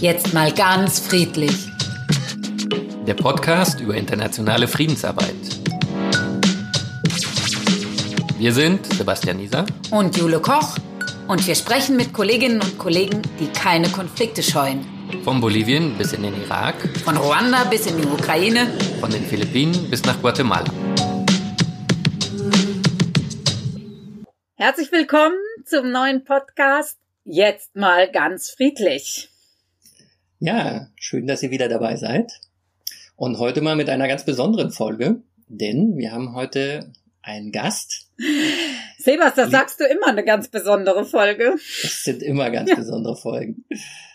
Jetzt mal ganz friedlich. Der Podcast über internationale Friedensarbeit. Wir sind Sebastian Nieser und Jule Koch und wir sprechen mit Kolleginnen und Kollegen, die keine Konflikte scheuen. Von Bolivien bis in den Irak, von Ruanda bis in die Ukraine, von den Philippinen bis nach Guatemala. Herzlich willkommen zum neuen Podcast. Jetzt mal ganz friedlich. Ja, schön, dass ihr wieder dabei seid. Und heute mal mit einer ganz besonderen Folge, denn wir haben heute einen Gast. Sebas, das sagst du immer eine ganz besondere Folge. Das sind immer ganz ja. besondere Folgen.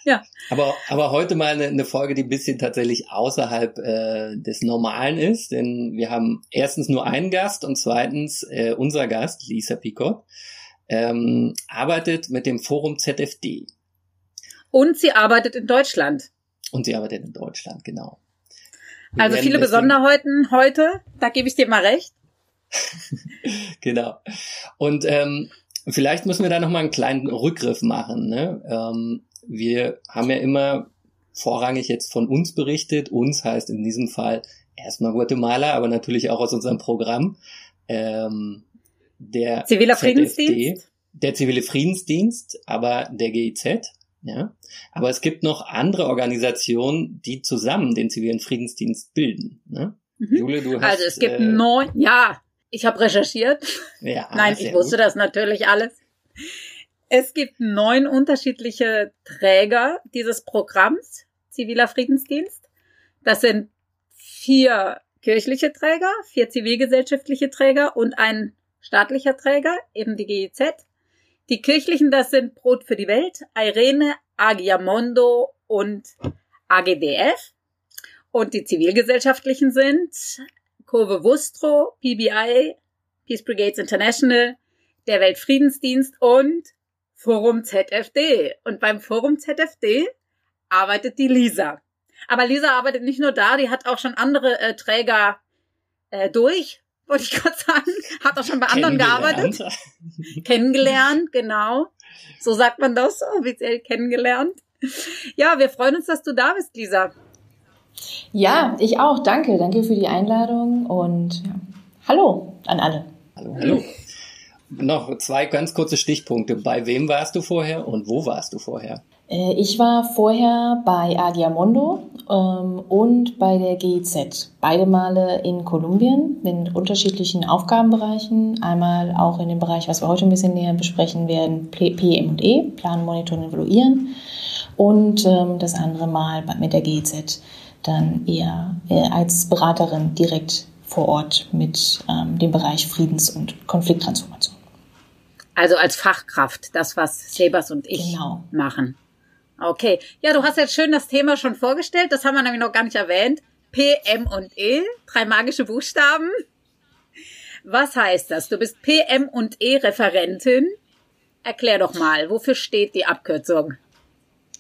Ja. Aber, aber heute mal eine, eine Folge, die ein bisschen tatsächlich außerhalb äh, des Normalen ist, denn wir haben erstens nur einen Gast und zweitens äh, unser Gast, Lisa Picot, ähm, arbeitet mit dem Forum ZFD. Und sie arbeitet in Deutschland. Und sie arbeitet in Deutschland, genau. Wir also viele Besonderheiten heute, da gebe ich dir mal recht. genau. Und ähm, vielleicht müssen wir da nochmal einen kleinen Rückgriff machen. Ne? Ähm, wir haben ja immer vorrangig jetzt von uns berichtet. Uns heißt in diesem Fall erstmal Guatemala, aber natürlich auch aus unserem Programm. Ähm, der Ziviler Friedensdienst? Der Zivile Friedensdienst, aber der GIZ. Ja. Aber es gibt noch andere Organisationen, die zusammen den zivilen Friedensdienst bilden. Ne? Mhm. Jule, du hast, also es gibt äh, neun, ja, ich habe recherchiert. Ja, Nein, ich wusste gut. das natürlich alles. Es gibt neun unterschiedliche Träger dieses Programms, ziviler Friedensdienst. Das sind vier kirchliche Träger, vier zivilgesellschaftliche Träger und ein staatlicher Träger, eben die GIZ. Die kirchlichen, das sind Brot für die Welt, Irene, Agiamondo und AGDF. Und die zivilgesellschaftlichen sind Kurve Wustro, PBI, Peace Brigades International, der Weltfriedensdienst und Forum ZFD. Und beim Forum ZFD arbeitet die Lisa. Aber Lisa arbeitet nicht nur da, die hat auch schon andere äh, Träger äh, durch wollte ich gerade sagen. Hat auch schon bei anderen gearbeitet. kennengelernt, genau. So sagt man das, offiziell kennengelernt. Ja, wir freuen uns, dass du da bist, Lisa. Ja, ich auch. Danke. Danke für die Einladung und ja. hallo an alle. Hallo, hallo. Noch zwei ganz kurze Stichpunkte. Bei wem warst du vorher und wo warst du vorher? Äh, ich war vorher bei Agiamondo ähm, und bei der GIZ. Beide Male in Kolumbien mit unterschiedlichen Aufgabenbereichen. Einmal auch in dem Bereich, was wir heute ein bisschen näher besprechen werden, PM&E, Planen, Monitoren, Evaluieren. Und ähm, das andere Mal mit der GIZ dann eher äh, als Beraterin direkt vor Ort mit ähm, dem Bereich Friedens- und Konflikttransformation. Also als Fachkraft, das, was Sebas und ich genau. machen. Okay. Ja, du hast jetzt schön das Thema schon vorgestellt. Das haben wir nämlich noch gar nicht erwähnt. P, M und E, drei magische Buchstaben. Was heißt das? Du bist PM und E Referentin. Erklär doch mal, wofür steht die Abkürzung?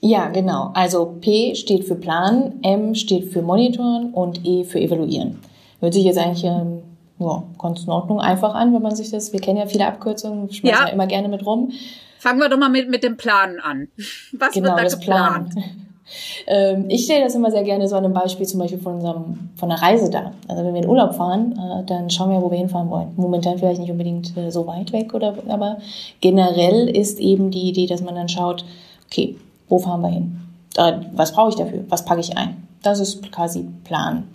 Ja, genau. Also P steht für Planen, M steht für Monitoren und E für Evaluieren. Hört sich jetzt eigentlich ähm, ja, ganz in Ordnung einfach an, wenn man sich das, wir kennen ja viele Abkürzungen, schmeißen ja. ja immer gerne mit rum. Fangen wir doch mal mit, mit dem Planen an. Was genau, wird da geplant? Plan. Ähm, ich stelle das immer sehr gerne so an einem Beispiel zum Beispiel von, unserem, von einer Reise da. Also wenn wir in Urlaub fahren, äh, dann schauen wir, wo wir hinfahren wollen. Momentan vielleicht nicht unbedingt äh, so weit weg, oder, aber generell ist eben die Idee, dass man dann schaut, okay, wo fahren wir hin? was brauche ich dafür? Was packe ich ein? Das ist quasi Plan.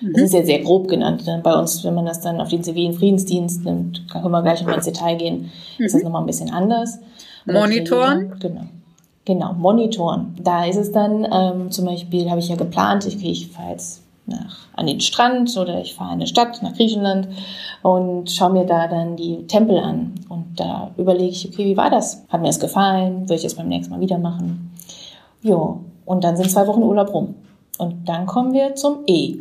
Das mhm. ist ja sehr grob genannt. Bei uns, wenn man das dann auf den zivilen Friedensdienst nimmt, können wir gleich mal ins Detail gehen, mhm. ist das nochmal ein bisschen anders. Monitoren? Genau. Genau, monitoren. Da ist es dann ähm, zum Beispiel, habe ich ja geplant, ich, ich fahre jetzt nach, an den Strand oder ich fahre in eine Stadt, nach Griechenland und schaue mir da dann die Tempel an. Und da überlege ich, okay, wie war das? Hat mir das gefallen? Würde ich das beim nächsten Mal wieder machen? Jo, und dann sind zwei Wochen Urlaub rum. Und dann kommen wir zum E.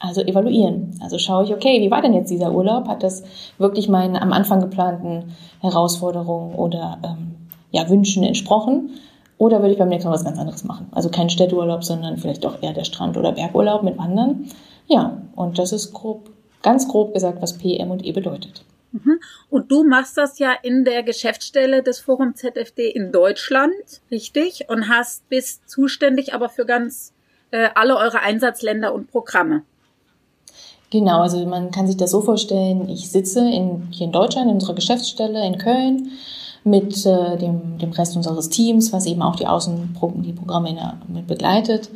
Also evaluieren. Also schaue ich, okay, wie war denn jetzt dieser Urlaub? Hat das wirklich meinen am Anfang geplanten Herausforderungen oder ähm, ja, Wünschen entsprochen? Oder würde ich beim nächsten Mal was ganz anderes machen? Also kein Städteurlaub, sondern vielleicht doch eher der Strand- oder Bergurlaub mit Wandern. Ja, und das ist grob, ganz grob gesagt, was P, M und E bedeutet. Mhm. Und du machst das ja in der Geschäftsstelle des Forum ZFD in Deutschland, richtig? Und hast bist zuständig aber für ganz äh, alle eure Einsatzländer und Programme. Genau, also man kann sich das so vorstellen, ich sitze in, hier in Deutschland in unserer Geschäftsstelle in Köln mit äh, dem, dem Rest unseres Teams, was eben auch die Außen die Programme mit begleitet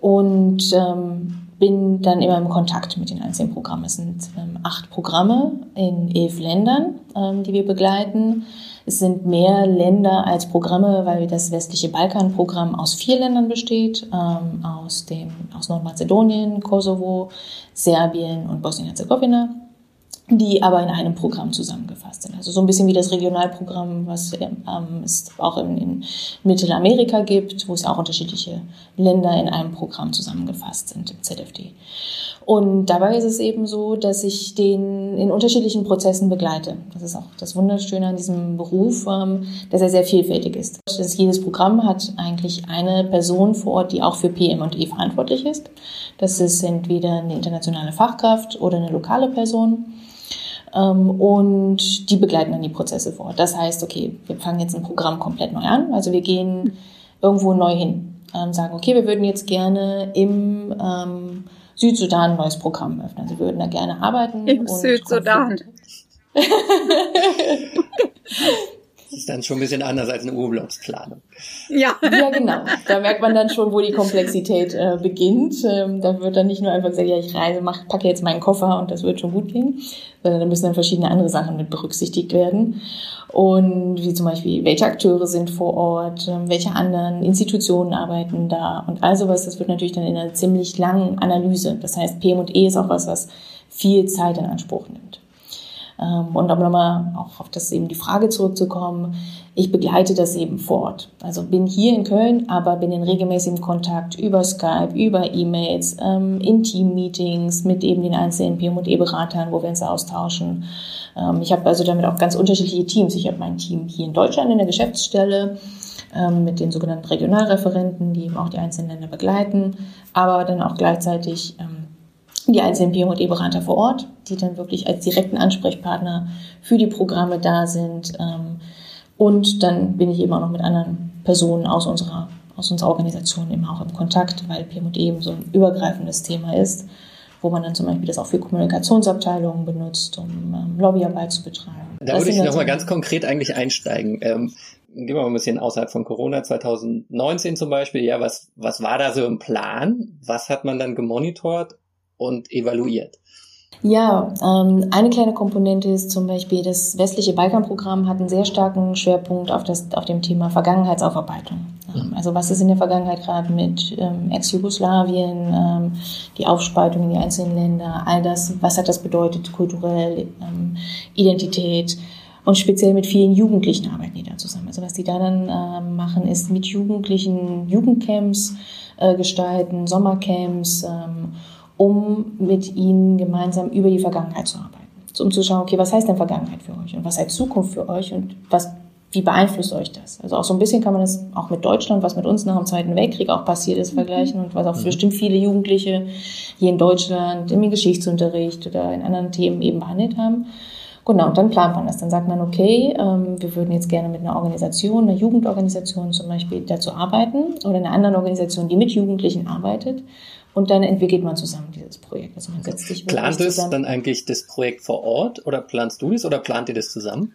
und ähm, bin dann immer im Kontakt mit den einzelnen Programmen. Es sind ähm, acht Programme in elf Ländern, ähm, die wir begleiten. Es sind mehr Länder als Programme, weil das westliche Balkanprogramm aus vier Ländern besteht, ähm, aus, dem, aus Nordmazedonien, Kosovo, Serbien und Bosnien-Herzegowina die aber in einem Programm zusammengefasst sind. Also so ein bisschen wie das Regionalprogramm, was ähm, es auch in, in, Mittelamerika gibt, wo es auch unterschiedliche Länder in einem Programm zusammengefasst sind im ZFD. Und dabei ist es eben so, dass ich den in unterschiedlichen Prozessen begleite. Das ist auch das Wunderschöne an diesem Beruf, ähm, dass er sehr vielfältig ist. Das jedes Programm hat eigentlich eine Person vor Ort, die auch für PM und E verantwortlich ist. Das ist entweder eine internationale Fachkraft oder eine lokale Person. Ähm, und die begleiten dann die Prozesse vor. Das heißt, okay, wir fangen jetzt ein Programm komplett neu an. Also wir gehen irgendwo neu hin, ähm, sagen, okay, wir würden jetzt gerne im ähm, Südsudan ein neues Programm öffnen. Also wir würden da gerne arbeiten. Im Südsudan. Das ist dann schon ein bisschen anders als eine Urlaubsplanung. Ja. ja, genau. Da merkt man dann schon, wo die Komplexität äh, beginnt. Ähm, da wird dann nicht nur einfach gesagt, ja, ich reise, mach, packe jetzt meinen Koffer und das wird schon gut gehen, sondern da müssen dann verschiedene andere Sachen mit berücksichtigt werden. Und wie zum Beispiel, welche Akteure sind vor Ort, äh, welche anderen Institutionen arbeiten da und all sowas, das wird natürlich dann in einer ziemlich langen Analyse. Das heißt, PM und E ist auch was, was viel Zeit in Anspruch nimmt. Ähm, und um nochmal auch auf das eben die Frage zurückzukommen, ich begleite das eben vor Ort. Also bin hier in Köln, aber bin in regelmäßigem Kontakt über Skype, über E-Mails, ähm, in Team-Meetings mit eben den einzelnen PM&E-Beratern, wo wir uns austauschen. Ähm, ich habe also damit auch ganz unterschiedliche Teams. Ich habe mein Team hier in Deutschland in der Geschäftsstelle mit den sogenannten Regionalreferenten, die eben auch die einzelnen Länder begleiten, aber dann auch gleichzeitig die einzelnen PMD-Berater vor Ort, die dann wirklich als direkten Ansprechpartner für die Programme da sind. Ähm, und dann bin ich eben auch noch mit anderen Personen aus unserer, aus unserer Organisation eben auch im Kontakt, weil PMD eben so ein übergreifendes Thema ist, wo man dann zum Beispiel das auch für Kommunikationsabteilungen benutzt, um ähm, Lobbyarbeit zu betreiben. Da würde ich nochmal ganz konkret eigentlich einsteigen. Ähm, gehen wir mal ein bisschen außerhalb von Corona, 2019 zum Beispiel, ja, was, was war da so im Plan? Was hat man dann gemonitort und evaluiert. Ja, ähm, eine kleine Komponente ist zum Beispiel, das westliche Balkanprogramm hat einen sehr starken Schwerpunkt auf, das, auf dem Thema Vergangenheitsaufarbeitung. Also was ist in der Vergangenheit gerade mit ähm, Ex-Jugoslawien, ähm, die Aufspaltung in die einzelnen Länder, all das, was hat das bedeutet kulturell, ähm, Identität und speziell mit vielen Jugendlichen arbeiten die da zusammen. Also was die da dann äh, machen, ist mit Jugendlichen Jugendcamps äh, gestalten, Sommercamps, ähm, um mit ihnen gemeinsam über die Vergangenheit zu arbeiten. So, um zu schauen, okay, was heißt denn Vergangenheit für euch und was heißt Zukunft für euch und was, wie beeinflusst euch das? Also auch so ein bisschen kann man das auch mit Deutschland, was mit uns nach dem Zweiten Weltkrieg auch passiert ist, vergleichen und was auch mhm. bestimmt viele Jugendliche hier in Deutschland im Geschichtsunterricht oder in anderen Themen eben behandelt haben. Genau, und dann plant man das. Dann sagt man, okay, ähm, wir würden jetzt gerne mit einer Organisation, einer Jugendorganisation zum Beispiel dazu arbeiten oder einer anderen Organisation, die mit Jugendlichen arbeitet und dann entwickelt man zusammen dieses Projekt. Also man setzt sich Plant es dann eigentlich das Projekt vor Ort oder planst du das oder plant ihr das zusammen?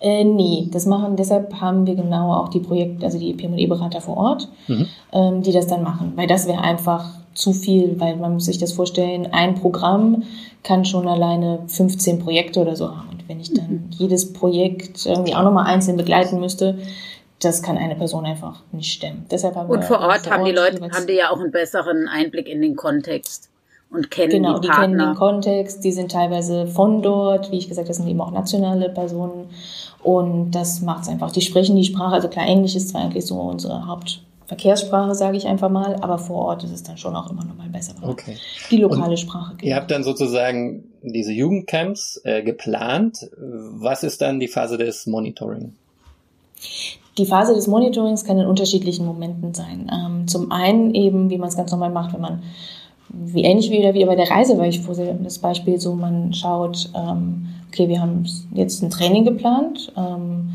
Äh, nee, das machen, deshalb haben wir genau auch die Projekte, also die PME-Berater vor Ort, mhm. ähm, die das dann machen. Weil das wäre einfach zu viel, weil man muss sich das vorstellen, ein Programm kann schon alleine 15 Projekte oder so haben. Und wenn ich dann mhm. jedes Projekt irgendwie auch nochmal einzeln begleiten müsste, das kann eine Person einfach nicht stemmen. Deshalb haben und vor Ort haben die Leute, haben die ja auch einen besseren Einblick in den Kontext und kennen genau, die, die kennen den Kontext, die sind teilweise von dort, wie ich gesagt, das sind eben auch nationale Personen und das macht es einfach. Die sprechen die Sprache, also klar, Englisch ist zwar eigentlich so unsere Hauptverkehrssprache, sage ich einfach mal, aber vor Ort ist es dann schon auch immer noch mal besser. Okay. Die lokale und Sprache. Ihr habt dann sozusagen diese Jugendcamps äh, geplant. Was ist dann die Phase des Monitoring? Die Phase des Monitorings kann in unterschiedlichen Momenten sein. Ähm, zum einen eben, wie man es ganz normal macht, wenn man wie ähnlich wie wieder bei der Reise, weil ich vorsehe das Beispiel so, man schaut, ähm, okay, wir haben jetzt ein Training geplant, ähm,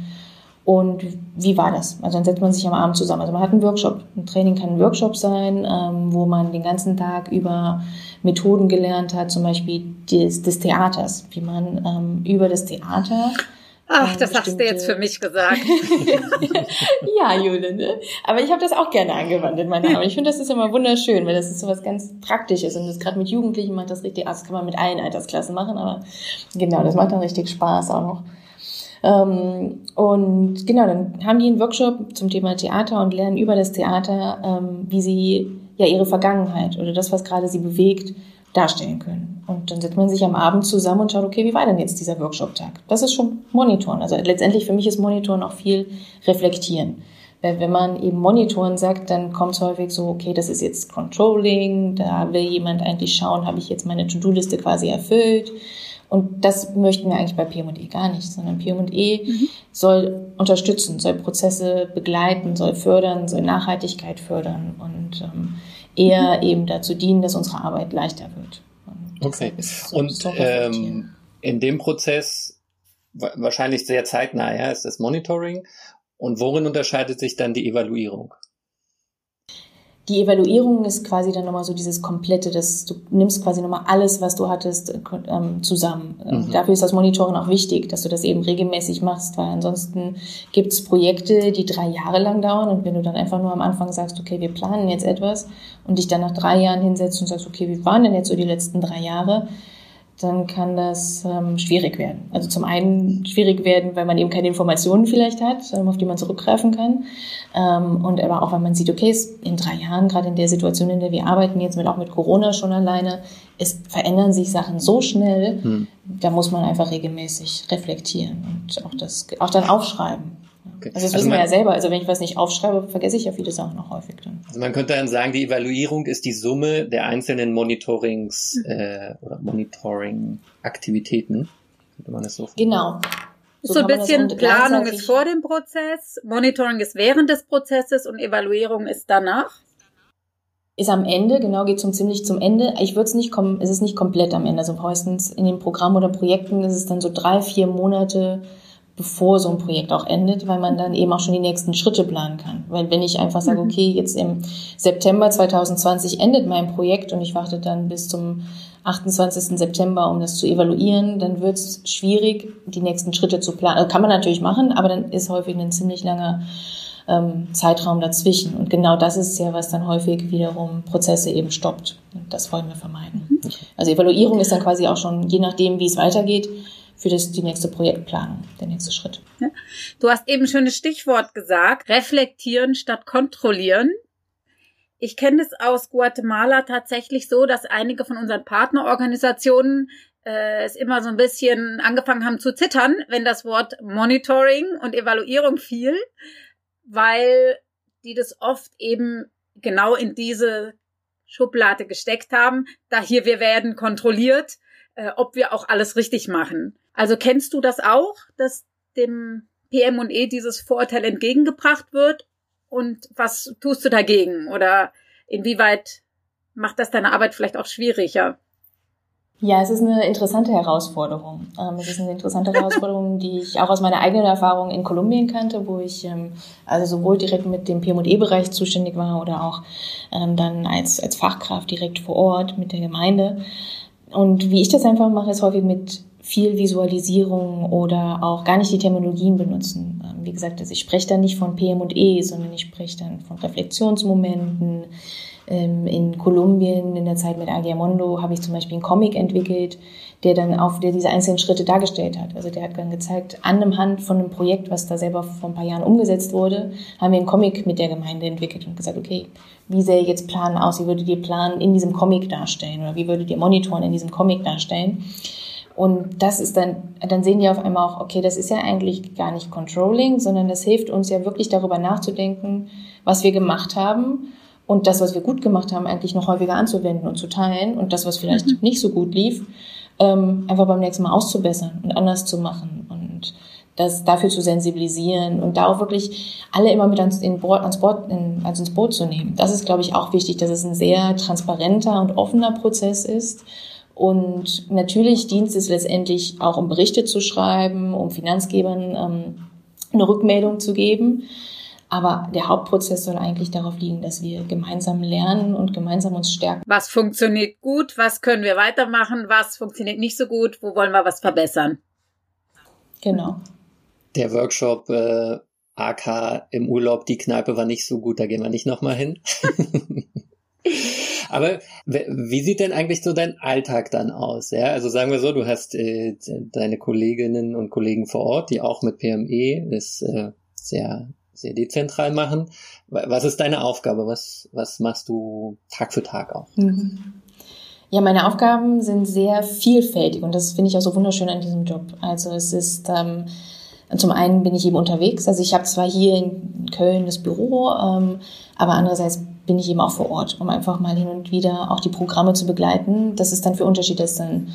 und wie war das? Also dann setzt man sich am Abend zusammen. Also man hat einen Workshop. Ein Training kann ein Workshop sein, ähm, wo man den ganzen Tag über Methoden gelernt hat, zum Beispiel des, des Theaters, wie man ähm, über das Theater Ach, das hast du jetzt für mich gesagt. ja, Jule, ne? Aber ich habe das auch gerne angewandt in meiner Arbeit. Ich finde, das ist immer wunderschön, weil das ist so was ganz Praktisches. Und das gerade mit Jugendlichen macht das richtig, das kann man mit allen Altersklassen machen, aber genau, das macht dann richtig Spaß auch noch. Ähm, und genau, dann haben die einen Workshop zum Thema Theater und lernen über das Theater, ähm, wie sie ja ihre Vergangenheit oder das, was gerade sie bewegt, darstellen können. Und dann setzt man sich am Abend zusammen und schaut, okay, wie war denn jetzt dieser Workshop-Tag? Das ist schon Monitoren. Also letztendlich für mich ist Monitoren auch viel reflektieren. Weil wenn man eben Monitoren sagt, dann kommt es häufig so, okay, das ist jetzt Controlling, da will jemand eigentlich schauen, habe ich jetzt meine To-Do-Liste quasi erfüllt. Und das möchten wir eigentlich bei PM&E gar nicht, sondern PM&E mhm. soll unterstützen, soll Prozesse begleiten, soll fördern, soll Nachhaltigkeit fördern und ähm, eher eben dazu dienen, dass unsere Arbeit leichter wird. Und okay. So, und so ähm, in dem Prozess wahrscheinlich sehr zeitnah, ja, ist das Monitoring. Und worin unterscheidet sich dann die Evaluierung? Die Evaluierung ist quasi dann nochmal so dieses komplette, das, du nimmst quasi nochmal alles, was du hattest, ähm, zusammen. Ähm, mhm. Dafür ist das Monitoring auch wichtig, dass du das eben regelmäßig machst, weil ansonsten gibt es Projekte, die drei Jahre lang dauern und wenn du dann einfach nur am Anfang sagst, okay, wir planen jetzt etwas und dich dann nach drei Jahren hinsetzt und sagst, okay, wie waren denn jetzt so die letzten drei Jahre? Dann kann das ähm, schwierig werden. Also zum einen schwierig werden, weil man eben keine Informationen vielleicht hat, ähm, auf die man zurückgreifen kann. Ähm, und aber auch, weil man sieht, okay, in drei Jahren, gerade in der Situation, in der wir arbeiten, jetzt mit auch mit Corona schon alleine, es verändern sich Sachen so schnell, hm. da muss man einfach regelmäßig reflektieren und auch das auch dann aufschreiben. Okay. Also das also wissen wir ja selber. Also wenn ich was nicht aufschreibe, vergesse ich ja viele Sachen noch häufig dann. Also man könnte dann sagen, die Evaluierung ist die Summe der einzelnen Monitorings mhm. äh, oder Monitoring-Aktivitäten. Könnte man das so Genau. So, so ein bisschen Planung ist vor dem Prozess, Monitoring ist während des Prozesses und Evaluierung ist danach ist am Ende, genau, geht zum ziemlich zum Ende. Ich würde es nicht kommen, es ist nicht komplett am Ende. Also meistens in den Programmen oder Projekten ist es dann so drei, vier Monate bevor so ein Projekt auch endet, weil man dann eben auch schon die nächsten Schritte planen kann. Weil wenn ich einfach sage, mhm. okay, jetzt im September 2020 endet mein Projekt und ich warte dann bis zum 28. September, um das zu evaluieren, dann wird es schwierig, die nächsten Schritte zu planen. Also kann man natürlich machen, aber dann ist häufig ein ziemlich langer ähm, Zeitraum dazwischen. Und genau das ist ja, was dann häufig wiederum Prozesse eben stoppt. Und das wollen wir vermeiden. Mhm. Also Evaluierung ist dann quasi auch schon, je nachdem, wie es weitergeht, für das, die nächste Projektplanung, der nächste Schritt. Ja. Du hast eben schönes Stichwort gesagt, reflektieren statt kontrollieren. Ich kenne es aus Guatemala tatsächlich so, dass einige von unseren Partnerorganisationen äh, es immer so ein bisschen angefangen haben zu zittern, wenn das Wort Monitoring und Evaluierung fiel, weil die das oft eben genau in diese Schublade gesteckt haben. Da hier wir werden kontrolliert, äh, ob wir auch alles richtig machen. Also kennst du das auch, dass dem PM und E dieses Vorurteil entgegengebracht wird? Und was tust du dagegen? Oder inwieweit macht das deine Arbeit vielleicht auch schwieriger? Ja, es ist eine interessante Herausforderung. Ähm, es ist eine interessante Herausforderung, die ich auch aus meiner eigenen Erfahrung in Kolumbien kannte, wo ich ähm, also sowohl direkt mit dem PM&E-Bereich zuständig war oder auch ähm, dann als, als Fachkraft direkt vor Ort mit der Gemeinde. Und wie ich das einfach mache, ist häufig mit viel Visualisierung oder auch gar nicht die Terminologien benutzen. Ähm, wie gesagt, also ich spreche dann nicht von PM und E, sondern ich spreche dann von Reflexionsmomenten. Ähm, in Kolumbien in der Zeit mit Agiamondo habe ich zum Beispiel einen Comic entwickelt, der dann auf der diese einzelnen Schritte dargestellt hat. Also der hat dann gezeigt, an dem Hand von einem Projekt, was da selber vor ein paar Jahren umgesetzt wurde, haben wir einen Comic mit der Gemeinde entwickelt und gesagt, okay, wie sähe jetzt Plan aus? Wie würdet ihr Plan in diesem Comic darstellen? Oder wie würdet ihr Monitoren in diesem Comic darstellen? Und das ist dann, dann sehen die auf einmal auch, okay, das ist ja eigentlich gar nicht Controlling, sondern das hilft uns ja wirklich darüber nachzudenken, was wir gemacht haben und das, was wir gut gemacht haben, eigentlich noch häufiger anzuwenden und zu teilen und das, was vielleicht mhm. nicht so gut lief, ähm, einfach beim nächsten Mal auszubessern und anders zu machen. Und das dafür zu sensibilisieren und da auch wirklich alle immer mit ans, in Board, ans Board, in, also ins Boot zu nehmen. Das ist, glaube ich, auch wichtig, dass es ein sehr transparenter und offener Prozess ist. Und natürlich dient es letztendlich auch, um Berichte zu schreiben, um Finanzgebern ähm, eine Rückmeldung zu geben. Aber der Hauptprozess soll eigentlich darauf liegen, dass wir gemeinsam lernen und gemeinsam uns stärken. Was funktioniert gut? Was können wir weitermachen? Was funktioniert nicht so gut? Wo wollen wir was verbessern? Genau. Der Workshop äh, AK im Urlaub, die Kneipe war nicht so gut, da gehen wir nicht nochmal hin. Aber wie sieht denn eigentlich so dein Alltag dann aus? Ja, also sagen wir so, du hast äh, deine Kolleginnen und Kollegen vor Ort, die auch mit PME das äh, sehr sehr dezentral machen. Was ist deine Aufgabe? Was, was machst du Tag für Tag auch? Mhm. Ja, meine Aufgaben sind sehr vielfältig und das finde ich auch so wunderschön an diesem Job. Also es ist ähm, zum einen bin ich eben unterwegs, also ich habe zwar hier in Köln das Büro, ähm, aber andererseits bin ich eben auch vor Ort, um einfach mal hin und wieder auch die Programme zu begleiten. Das ist dann für Unterschiede ist dann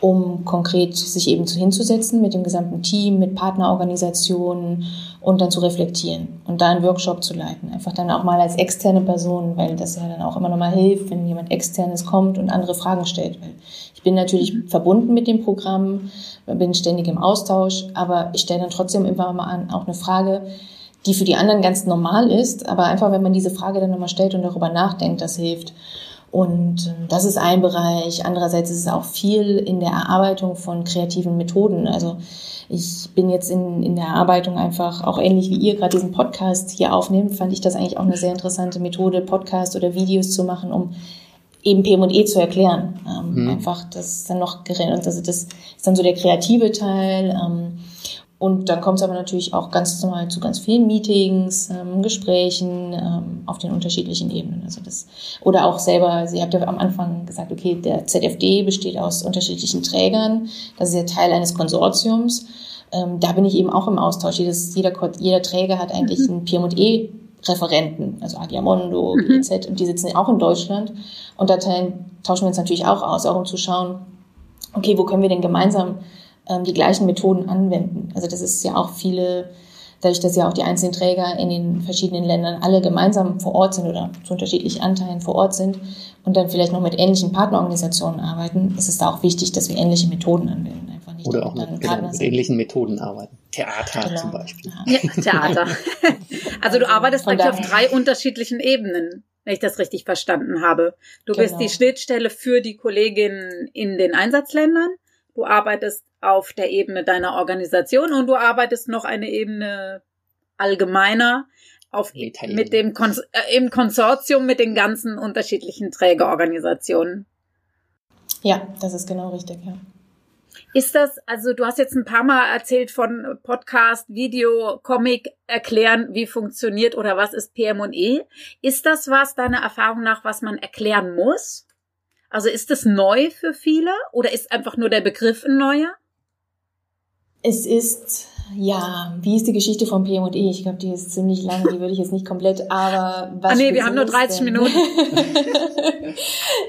um konkret sich eben hinzusetzen mit dem gesamten Team, mit Partnerorganisationen und dann zu reflektieren und da einen Workshop zu leiten. Einfach dann auch mal als externe Person, weil das ja dann auch immer noch mal hilft, wenn jemand externes kommt und andere Fragen stellt. Ich bin natürlich mhm. verbunden mit dem Programm, bin ständig im Austausch, aber ich stelle dann trotzdem immer mal an, auch eine Frage, die für die anderen ganz normal ist, aber einfach, wenn man diese Frage dann nochmal stellt und darüber nachdenkt, das hilft. Und ähm, das ist ein Bereich. Andererseits ist es auch viel in der Erarbeitung von kreativen Methoden. Also ich bin jetzt in, in der Erarbeitung einfach, auch ähnlich wie ihr gerade diesen Podcast hier aufnehmt, fand ich das eigentlich auch eine sehr interessante Methode, Podcast oder Videos zu machen, um eben PM&E zu erklären. Ähm, mhm. Einfach das dann noch, also das ist dann so der kreative Teil. Ähm, und dann kommt es aber natürlich auch ganz normal zu ganz vielen Meetings, ähm, Gesprächen ähm, auf den unterschiedlichen Ebenen. Also das, oder auch selber, Sie habt ja am Anfang gesagt, okay, der ZFD besteht aus unterschiedlichen Trägern. Das ist ja Teil eines Konsortiums. Ähm, da bin ich eben auch im Austausch. Jedes, jeder, jeder Träger hat eigentlich mhm. einen PM&E Referenten, also Agiamondo, mhm. BZ, und die sitzen auch in Deutschland. Und da tauschen wir uns natürlich auch aus, auch um zu schauen, okay, wo können wir denn gemeinsam ähm, die gleichen Methoden anwenden. Also das ist ja auch viele, dadurch, dass ja auch die einzelnen Träger in den verschiedenen Ländern alle gemeinsam vor Ort sind oder zu unterschiedlichen Anteilen vor Ort sind und dann vielleicht noch mit ähnlichen Partnerorganisationen arbeiten, ist es da auch wichtig, dass wir ähnliche Methoden anwenden. Einfach nicht oder auch mit, genau, mit ähnlichen Methoden arbeiten. Theater genau. zum Beispiel. Ja, Theater. also du arbeitest eigentlich auf drei unterschiedlichen Ebenen wenn ich das richtig verstanden habe. Du genau. bist die Schnittstelle für die Kolleginnen in den Einsatzländern. Du arbeitest auf der Ebene deiner Organisation und du arbeitest noch eine Ebene allgemeiner auf, mit dem Kon äh, im Konsortium mit den ganzen unterschiedlichen Trägerorganisationen. Ja, das ist genau richtig, ja. Ist das, also du hast jetzt ein paar Mal erzählt von Podcast, Video, Comic, erklären, wie funktioniert oder was ist PM&E. Ist das was deiner Erfahrung nach, was man erklären muss? Also ist das neu für viele oder ist einfach nur der Begriff ein neuer? Es ist, ja, wie ist die Geschichte von PM&E? Ich glaube, die ist ziemlich lang, die würde ich jetzt nicht komplett, aber was. Ah nee, wir haben nur 30 denn? Minuten.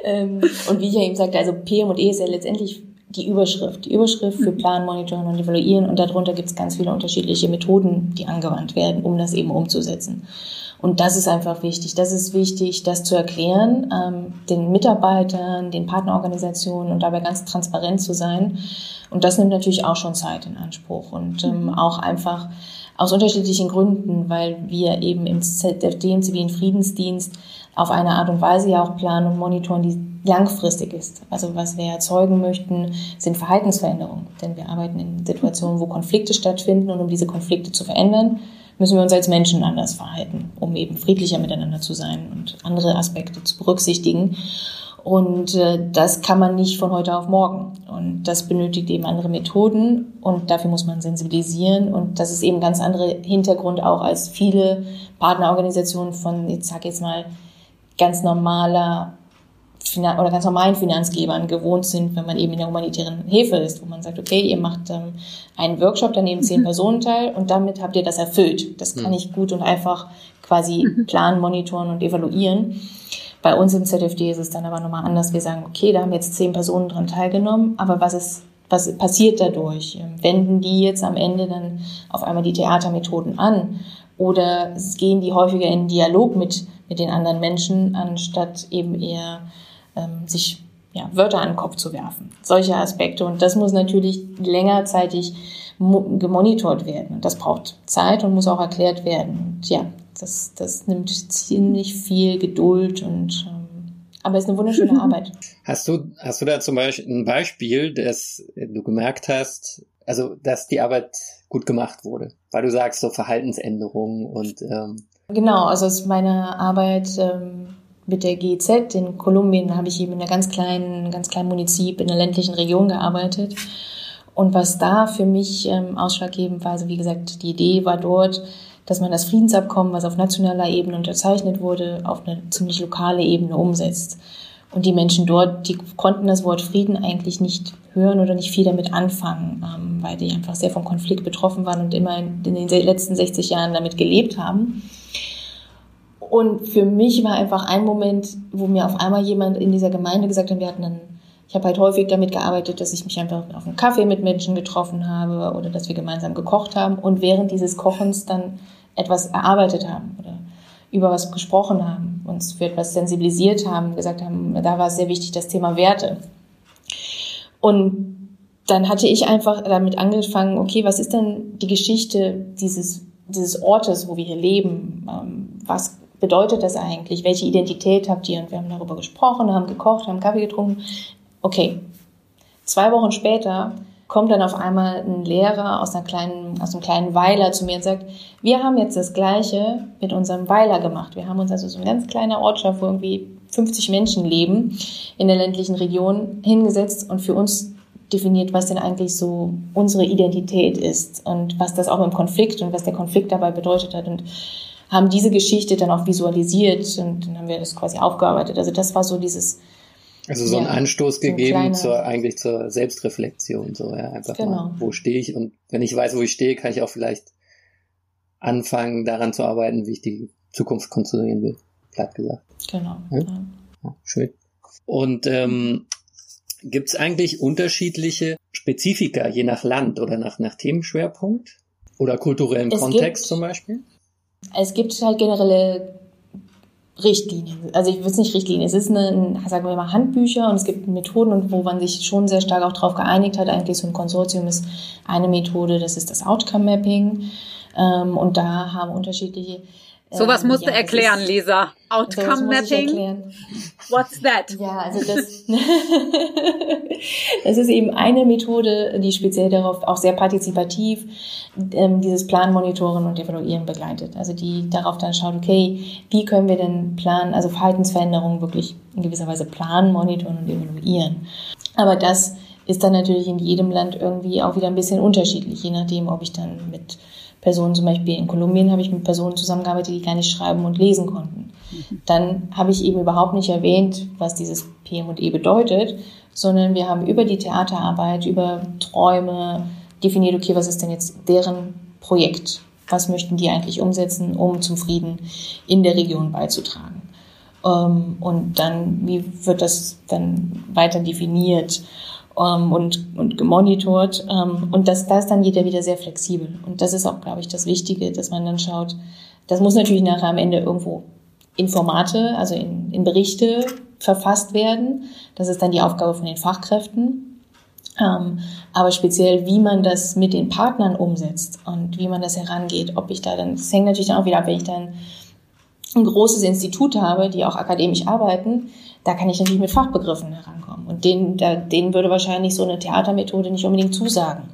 Ähm, und wie ich ja eben sagte, also PM&E ist ja letztendlich die Überschrift. Die Überschrift für Plan, Monitoren und Evaluieren und darunter gibt es ganz viele unterschiedliche Methoden, die angewandt werden, um das eben umzusetzen. Und das ist einfach wichtig. Das ist wichtig, das zu erklären, ähm, den Mitarbeitern, den Partnerorganisationen und dabei ganz transparent zu sein. Und das nimmt natürlich auch schon Zeit in Anspruch und ähm, mhm. auch einfach aus unterschiedlichen Gründen, weil wir eben im ZFD, im zivilen Friedensdienst, auf eine Art und Weise ja auch planen und monitoren, die langfristig ist. Also was wir erzeugen möchten, sind Verhaltensveränderungen. Denn wir arbeiten in Situationen, wo Konflikte stattfinden und um diese Konflikte zu verändern, müssen wir uns als Menschen anders verhalten, um eben friedlicher miteinander zu sein und andere Aspekte zu berücksichtigen. Und äh, das kann man nicht von heute auf morgen. Und das benötigt eben andere Methoden und dafür muss man sensibilisieren. Und das ist eben ganz andere Hintergrund auch als viele Partnerorganisationen von, jetzt sag ich jetzt mal, ganz normaler Finan oder ganz normalen Finanzgebern gewohnt sind, wenn man eben in der humanitären Hilfe ist, wo man sagt, okay, ihr macht ähm, einen Workshop, da nehmen zehn mhm. Personen teil und damit habt ihr das erfüllt. Das kann mhm. ich gut und einfach quasi mhm. planen, monitoren und evaluieren. Bei uns im ZFD ist es dann aber nochmal anders. Wir sagen, okay, da haben jetzt zehn Personen dran teilgenommen, aber was ist was passiert dadurch? Wenden die jetzt am Ende dann auf einmal die Theatermethoden an? Oder gehen die häufiger in Dialog mit, mit den anderen Menschen, anstatt eben eher ähm, sich ja, Wörter an den Kopf zu werfen? Solche Aspekte. Und das muss natürlich längerzeitig gemonitort werden. Und das braucht Zeit und muss auch erklärt werden. Und ja, das, das nimmt ziemlich viel Geduld und ähm, aber es ist eine wunderschöne Arbeit. Hast du, hast du da zum Beispiel ein Beispiel, dass du gemerkt hast, also dass die Arbeit gut gemacht wurde? Weil du sagst, so Verhaltensänderungen und ähm Genau, also aus meiner Arbeit ähm, mit der GZ in Kolumbien habe ich eben in einer ganz kleinen, ganz kleinen Munizip in einer ländlichen Region gearbeitet. Und was da für mich ähm, ausschlaggebend war, also wie gesagt, die Idee war dort, dass man das Friedensabkommen, was auf nationaler Ebene unterzeichnet wurde, auf eine ziemlich lokale Ebene umsetzt. Und die Menschen dort, die konnten das Wort Frieden eigentlich nicht hören oder nicht viel damit anfangen, ähm, weil die einfach sehr vom Konflikt betroffen waren und immer in den letzten 60 Jahren damit gelebt haben. Und für mich war einfach ein Moment, wo mir auf einmal jemand in dieser Gemeinde gesagt hat, wir hatten dann, ich habe halt häufig damit gearbeitet, dass ich mich einfach auf einen Kaffee mit Menschen getroffen habe oder dass wir gemeinsam gekocht haben und während dieses Kochens dann etwas erarbeitet haben oder über was gesprochen haben, uns für etwas sensibilisiert haben, gesagt haben, da war es sehr wichtig, das Thema Werte. Und dann hatte ich einfach damit angefangen, okay, was ist denn die Geschichte dieses, dieses Ortes, wo wir hier leben? Ähm, was bedeutet das eigentlich? Welche Identität habt ihr? Und wir haben darüber gesprochen, haben gekocht, haben Kaffee getrunken. Okay. Zwei Wochen später kommt dann auf einmal ein Lehrer aus, einer kleinen, aus einem kleinen Weiler zu mir und sagt, wir haben jetzt das Gleiche mit unserem Weiler gemacht. Wir haben uns also so ein ganz kleiner Ortschaft, wo irgendwie 50 Menschen leben in der ländlichen Region, hingesetzt und für uns definiert, was denn eigentlich so unsere Identität ist und was das auch im Konflikt und was der Konflikt dabei bedeutet hat und haben diese Geschichte dann auch visualisiert und dann haben wir das quasi aufgearbeitet. Also das war so dieses also so ja, einen Anstoß gegeben zur eigentlich zur Selbstreflexion, so ja, einfach genau. mal, wo stehe ich und wenn ich weiß, wo ich stehe, kann ich auch vielleicht anfangen, daran zu arbeiten, wie ich die Zukunft konstruieren will, platt gesagt. Genau. Ja? Ja, schön. Und ähm, gibt es eigentlich unterschiedliche Spezifika je nach Land oder nach, nach Themenschwerpunkt oder kulturellen es Kontext gibt, zum Beispiel? Es gibt halt generelle Richtlinien. Also ich will es nicht Richtlinien. Es ist eine, sagen wir mal, Handbücher und es gibt Methoden und wo man sich schon sehr stark auch darauf geeinigt hat. Eigentlich so ein Konsortium ist eine Methode, das ist das Outcome Mapping. Ähm, und da haben unterschiedliche Sowas ähm, musst ja, du erklären, ist, Lisa. Outcome Mapping. What's that? Ja, also das, das ist eben eine Methode, die speziell darauf auch sehr partizipativ ähm, dieses Planmonitoren und Evaluieren begleitet. Also die darauf dann schaut, okay, wie können wir denn planen, also Verhaltensveränderungen wirklich in gewisser Weise planen, monitoren und evaluieren. Aber das ist dann natürlich in jedem Land irgendwie auch wieder ein bisschen unterschiedlich, je nachdem, ob ich dann mit Personen, zum Beispiel in Kolumbien habe ich mit Personen zusammengearbeitet, die gar nicht schreiben und lesen konnten. Dann habe ich eben überhaupt nicht erwähnt, was dieses PM&E bedeutet, sondern wir haben über die Theaterarbeit, über Träume definiert, okay, was ist denn jetzt deren Projekt? Was möchten die eigentlich umsetzen, um zum Frieden in der Region beizutragen? Ähm, und dann, wie wird das dann weiter definiert? Ähm, und, und gemonitort. Ähm, und das, da ist dann jeder wieder sehr flexibel. Und das ist auch, glaube ich, das Wichtige, dass man dann schaut, das muss natürlich nachher am Ende irgendwo in Formate, also in, in Berichte verfasst werden. Das ist dann die Aufgabe von den Fachkräften. Ähm, aber speziell, wie man das mit den Partnern umsetzt und wie man das herangeht, ob ich da dann, das hängt natürlich dann auch wieder ab, wenn ich dann ein großes Institut habe, die auch akademisch arbeiten, da kann ich natürlich mit Fachbegriffen herankommen. Und denen, da, denen würde wahrscheinlich so eine Theatermethode nicht unbedingt zusagen.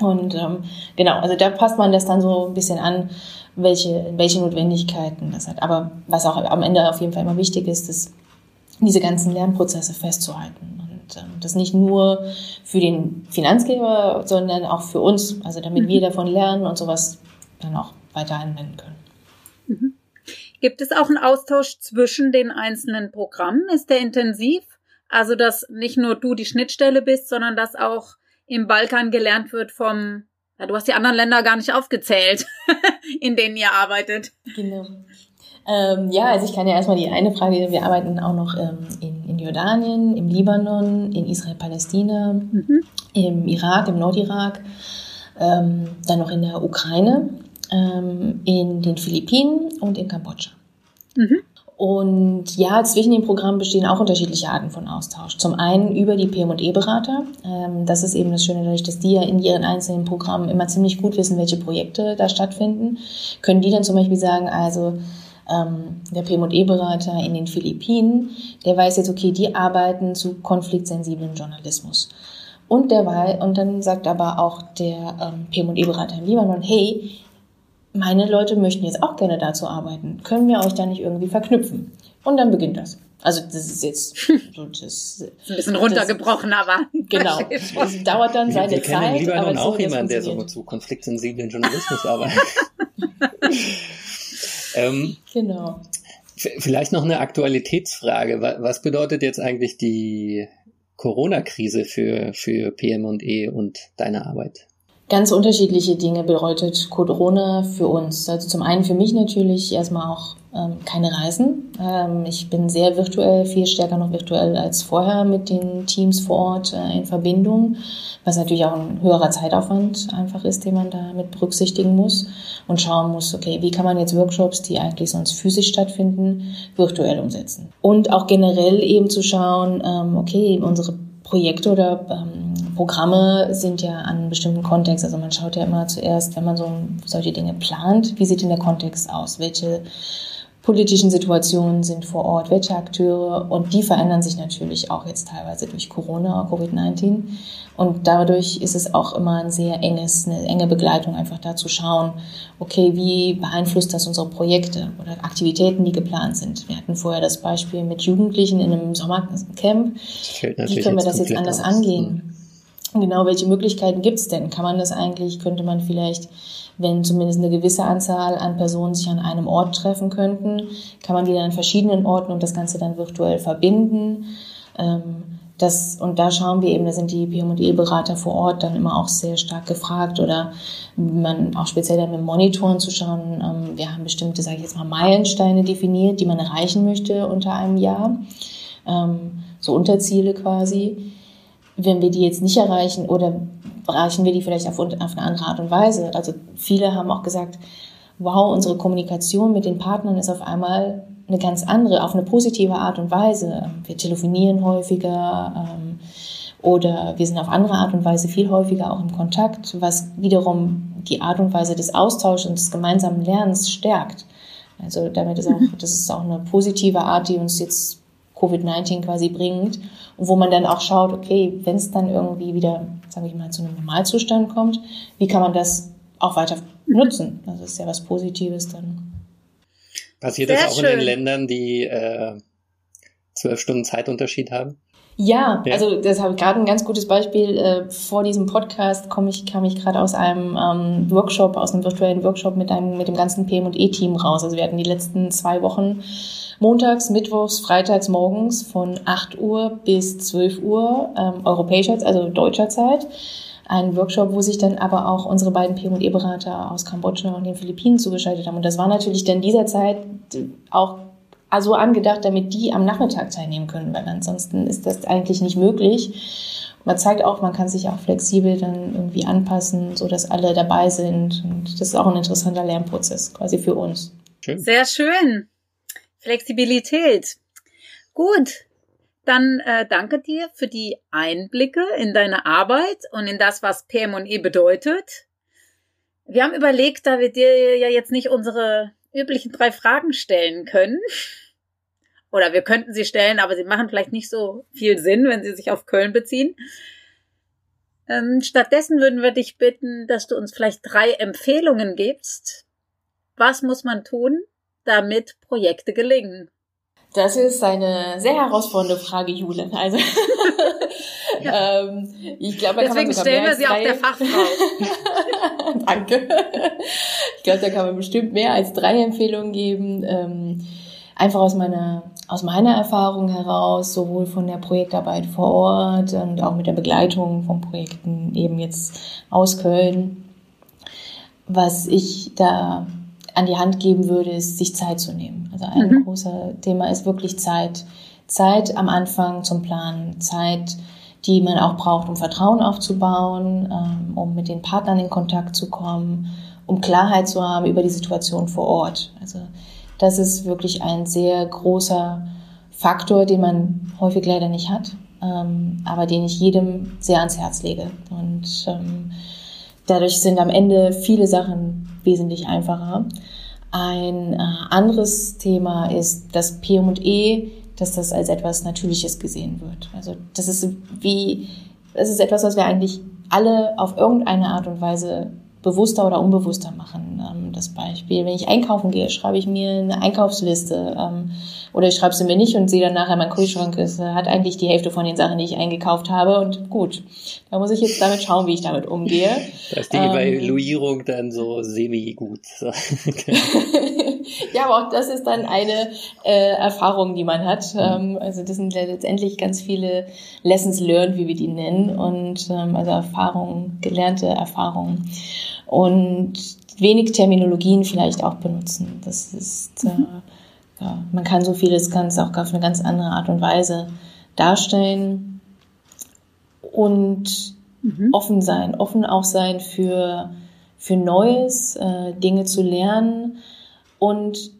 Und ähm, genau, also da passt man das dann so ein bisschen an, welche, welche Notwendigkeiten das hat. Aber was auch am Ende auf jeden Fall immer wichtig ist, ist, diese ganzen Lernprozesse festzuhalten. Und ähm, das nicht nur für den Finanzgeber, sondern auch für uns, also damit mhm. wir davon lernen und sowas dann auch weiter anwenden können. Mhm. Gibt es auch einen Austausch zwischen den einzelnen Programmen? Ist der intensiv? Also, dass nicht nur du die Schnittstelle bist, sondern dass auch im Balkan gelernt wird vom, ja, du hast die anderen Länder gar nicht aufgezählt, in denen ihr arbeitet. Genau. Ähm, ja, also ich kann ja erstmal die eine Frage, wir arbeiten auch noch ähm, in, in Jordanien, im Libanon, in Israel-Palästina, mhm. im Irak, im Nordirak, ähm, dann noch in der Ukraine, ähm, in den Philippinen und in Kambodscha. Mhm. Und ja, zwischen den Programmen bestehen auch unterschiedliche Arten von Austausch. Zum einen über die PM&E-Berater. Ähm, das ist eben das Schöne dadurch, dass die ja in ihren einzelnen Programmen immer ziemlich gut wissen, welche Projekte da stattfinden. Können die dann zum Beispiel sagen, also ähm, der PM&E-Berater in den Philippinen, der weiß jetzt, okay, die arbeiten zu konfliktsensiblen Journalismus. Und der und dann sagt aber auch der ähm, PM&E-Berater im Libanon, hey, meine Leute möchten jetzt auch gerne dazu arbeiten. Können wir euch da nicht irgendwie verknüpfen? Und dann beginnt das. Also das ist jetzt so das, ein bisschen runtergebrochen, das, aber genau. Es dauert dann seine wir, wir Zeit. Wir kennen aber auch so, jemanden, der so zu konfliktsensiblen Journalismus arbeitet. ähm, genau. Vielleicht noch eine Aktualitätsfrage. Was bedeutet jetzt eigentlich die Corona-Krise für, für PM&E und deine Arbeit? Ganz unterschiedliche Dinge bedeutet Corona für uns. Also zum einen für mich natürlich erstmal auch ähm, keine Reisen. Ähm, ich bin sehr virtuell, viel stärker noch virtuell als vorher mit den Teams vor Ort äh, in Verbindung, was natürlich auch ein höherer Zeitaufwand einfach ist, den man da mit berücksichtigen muss und schauen muss, okay, wie kann man jetzt Workshops, die eigentlich sonst physisch stattfinden, virtuell umsetzen. Und auch generell eben zu schauen, ähm, okay, unsere Projekte oder ähm, Programme sind ja an einem bestimmten Kontext. Also man schaut ja immer zuerst, wenn man so solche Dinge plant, wie sieht denn der Kontext aus? Welche politischen Situationen sind vor Ort, welche Akteure und die verändern sich natürlich auch jetzt teilweise durch Corona, Covid-19 und dadurch ist es auch immer ein sehr enges, eine enge Begleitung einfach da zu schauen, okay, wie beeinflusst das unsere Projekte oder Aktivitäten, die geplant sind. Wir hatten vorher das Beispiel mit Jugendlichen in einem Sommercamp. Wie können wir das jetzt anders aus. angehen? Genau, welche Möglichkeiten gibt es denn? Kann man das eigentlich, könnte man vielleicht wenn zumindest eine gewisse Anzahl an Personen sich an einem Ort treffen könnten, kann man die dann an verschiedenen Orten und das Ganze dann virtuell verbinden. Ähm, das, und da schauen wir eben, da sind die PM&E-Berater vor Ort dann immer auch sehr stark gefragt oder man auch speziell dann mit Monitoren zu schauen. Ähm, wir haben bestimmte, sage ich jetzt mal, Meilensteine definiert, die man erreichen möchte unter einem Jahr. Ähm, so Unterziele quasi. Wenn wir die jetzt nicht erreichen oder erreichen wir die vielleicht auf, auf eine andere Art und Weise. Also viele haben auch gesagt, wow, unsere Kommunikation mit den Partnern ist auf einmal eine ganz andere, auf eine positive Art und Weise. Wir telefonieren häufiger ähm, oder wir sind auf andere Art und Weise viel häufiger auch im Kontakt, was wiederum die Art und Weise des Austauschs und des gemeinsamen Lernens stärkt. Also damit ist auch, mhm. das ist auch eine positive Art, die uns jetzt Covid-19 quasi bringt und wo man dann auch schaut, okay, wenn es dann irgendwie wieder, sage ich mal, zu einem Normalzustand kommt, wie kann man das auch weiter nutzen? Das ist ja was Positives dann. Passiert Sehr das auch schön. in den Ländern, die äh, zwölf Stunden Zeitunterschied haben? Ja, ja, also das habe ich gerade ein ganz gutes Beispiel. Äh, vor diesem Podcast komme ich, kam ich gerade aus einem ähm, Workshop, aus einem virtuellen Workshop mit einem, mit dem ganzen PM&E-Team raus. Also wir hatten die letzten zwei Wochen montags, mittwochs, freitags morgens von 8 Uhr bis 12 Uhr ähm, europäischer, also deutscher Zeit. Ein Workshop, wo sich dann aber auch unsere beiden P&E-Berater aus Kambodscha und den Philippinen zugeschaltet haben. Und das war natürlich dann dieser Zeit auch so angedacht, damit die am Nachmittag teilnehmen können, weil ansonsten ist das eigentlich nicht möglich. Man zeigt auch, man kann sich auch flexibel dann irgendwie anpassen, so dass alle dabei sind. Und das ist auch ein interessanter Lernprozess quasi für uns. Schön. Sehr schön. Flexibilität. Gut, dann äh, danke dir für die Einblicke in deine Arbeit und in das, was PM&E bedeutet. Wir haben überlegt, da wir dir ja jetzt nicht unsere üblichen drei Fragen stellen können, oder wir könnten sie stellen, aber sie machen vielleicht nicht so viel Sinn, wenn sie sich auf Köln beziehen. Ähm, stattdessen würden wir dich bitten, dass du uns vielleicht drei Empfehlungen gibst. Was muss man tun, damit Projekte gelingen? Das ist eine sehr herausfordernde Frage, Jule. Also ähm, ich glaube, deswegen stellen wir sie auch der Fachfrau. Danke. Ich glaube, da kann man bestimmt mehr als drei Empfehlungen geben. Ähm, einfach aus meiner aus meiner Erfahrung heraus, sowohl von der Projektarbeit vor Ort und auch mit der Begleitung von Projekten eben jetzt aus Köln, was ich da an die Hand geben würde, ist, sich Zeit zu nehmen. Also ein mhm. großer Thema ist wirklich Zeit, Zeit am Anfang zum Planen, Zeit, die man auch braucht, um Vertrauen aufzubauen, ähm, um mit den Partnern in Kontakt zu kommen, um Klarheit zu haben über die Situation vor Ort. Also das ist wirklich ein sehr großer Faktor, den man häufig leider nicht hat, ähm, aber den ich jedem sehr ans Herz lege. Und ähm, dadurch sind am Ende viele Sachen wesentlich einfacher. Ein äh, anderes Thema ist das PM und E, dass das als etwas Natürliches gesehen wird. Also das ist wie, das ist etwas, was wir eigentlich alle auf irgendeine Art und Weise bewusster oder unbewusster machen. Ähm, das Beispiel, wenn ich einkaufen gehe, schreibe ich mir eine Einkaufsliste ähm, oder ich schreibe sie mir nicht und sehe dann nachher, mein Kühlschrank ist, äh, hat eigentlich die Hälfte von den Sachen, die ich eingekauft habe und gut, da muss ich jetzt damit schauen, wie ich damit umgehe. Da ist die ähm, Evaluierung dann so semi-gut. ja, aber auch das ist dann eine äh, Erfahrung, die man hat. Ähm, also das sind letztendlich ganz viele Lessons learned, wie wir die nennen und ähm, also Erfahrungen, gelernte Erfahrungen und wenig Terminologien vielleicht auch benutzen. Das ist, äh, ja, man kann so vieles ganz auch auf eine ganz andere Art und Weise darstellen und mhm. offen sein, offen auch sein für, für Neues, äh, Dinge zu lernen und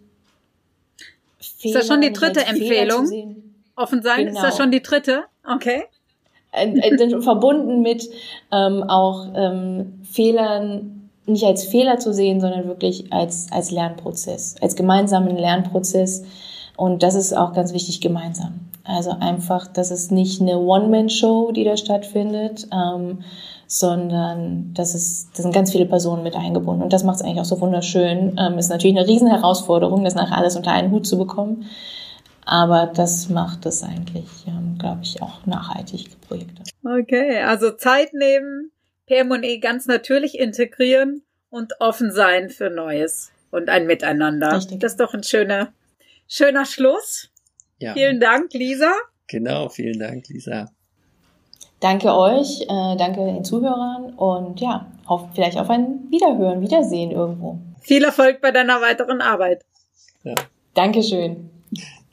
Fehler, Ist das schon die dritte Empfehlung? Offen sein, genau. ist das genau. schon die dritte? Okay. Äh, verbunden mit ähm, auch ähm, Fehlern nicht als Fehler zu sehen, sondern wirklich als, als Lernprozess, als gemeinsamen Lernprozess. Und das ist auch ganz wichtig, gemeinsam. Also einfach, das ist nicht eine One-Man-Show, die da stattfindet, ähm, sondern das ist, das sind ganz viele Personen mit eingebunden. Und das macht es eigentlich auch so wunderschön. Ähm, ist natürlich eine riesen Herausforderung, das nachher alles unter einen Hut zu bekommen. Aber das macht es eigentlich, ähm, glaube ich, auch nachhaltig Projekte. Okay, also Zeit nehmen, PM&E ganz natürlich integrieren und offen sein für Neues und ein Miteinander. Richtig. Das ist doch ein schöner, schöner Schluss. Ja. Vielen Dank, Lisa. Genau, vielen Dank, Lisa. Danke euch, äh, danke den Zuhörern und ja, auf, vielleicht auf ein Wiederhören, Wiedersehen irgendwo. Viel Erfolg bei deiner weiteren Arbeit. Ja. Dankeschön.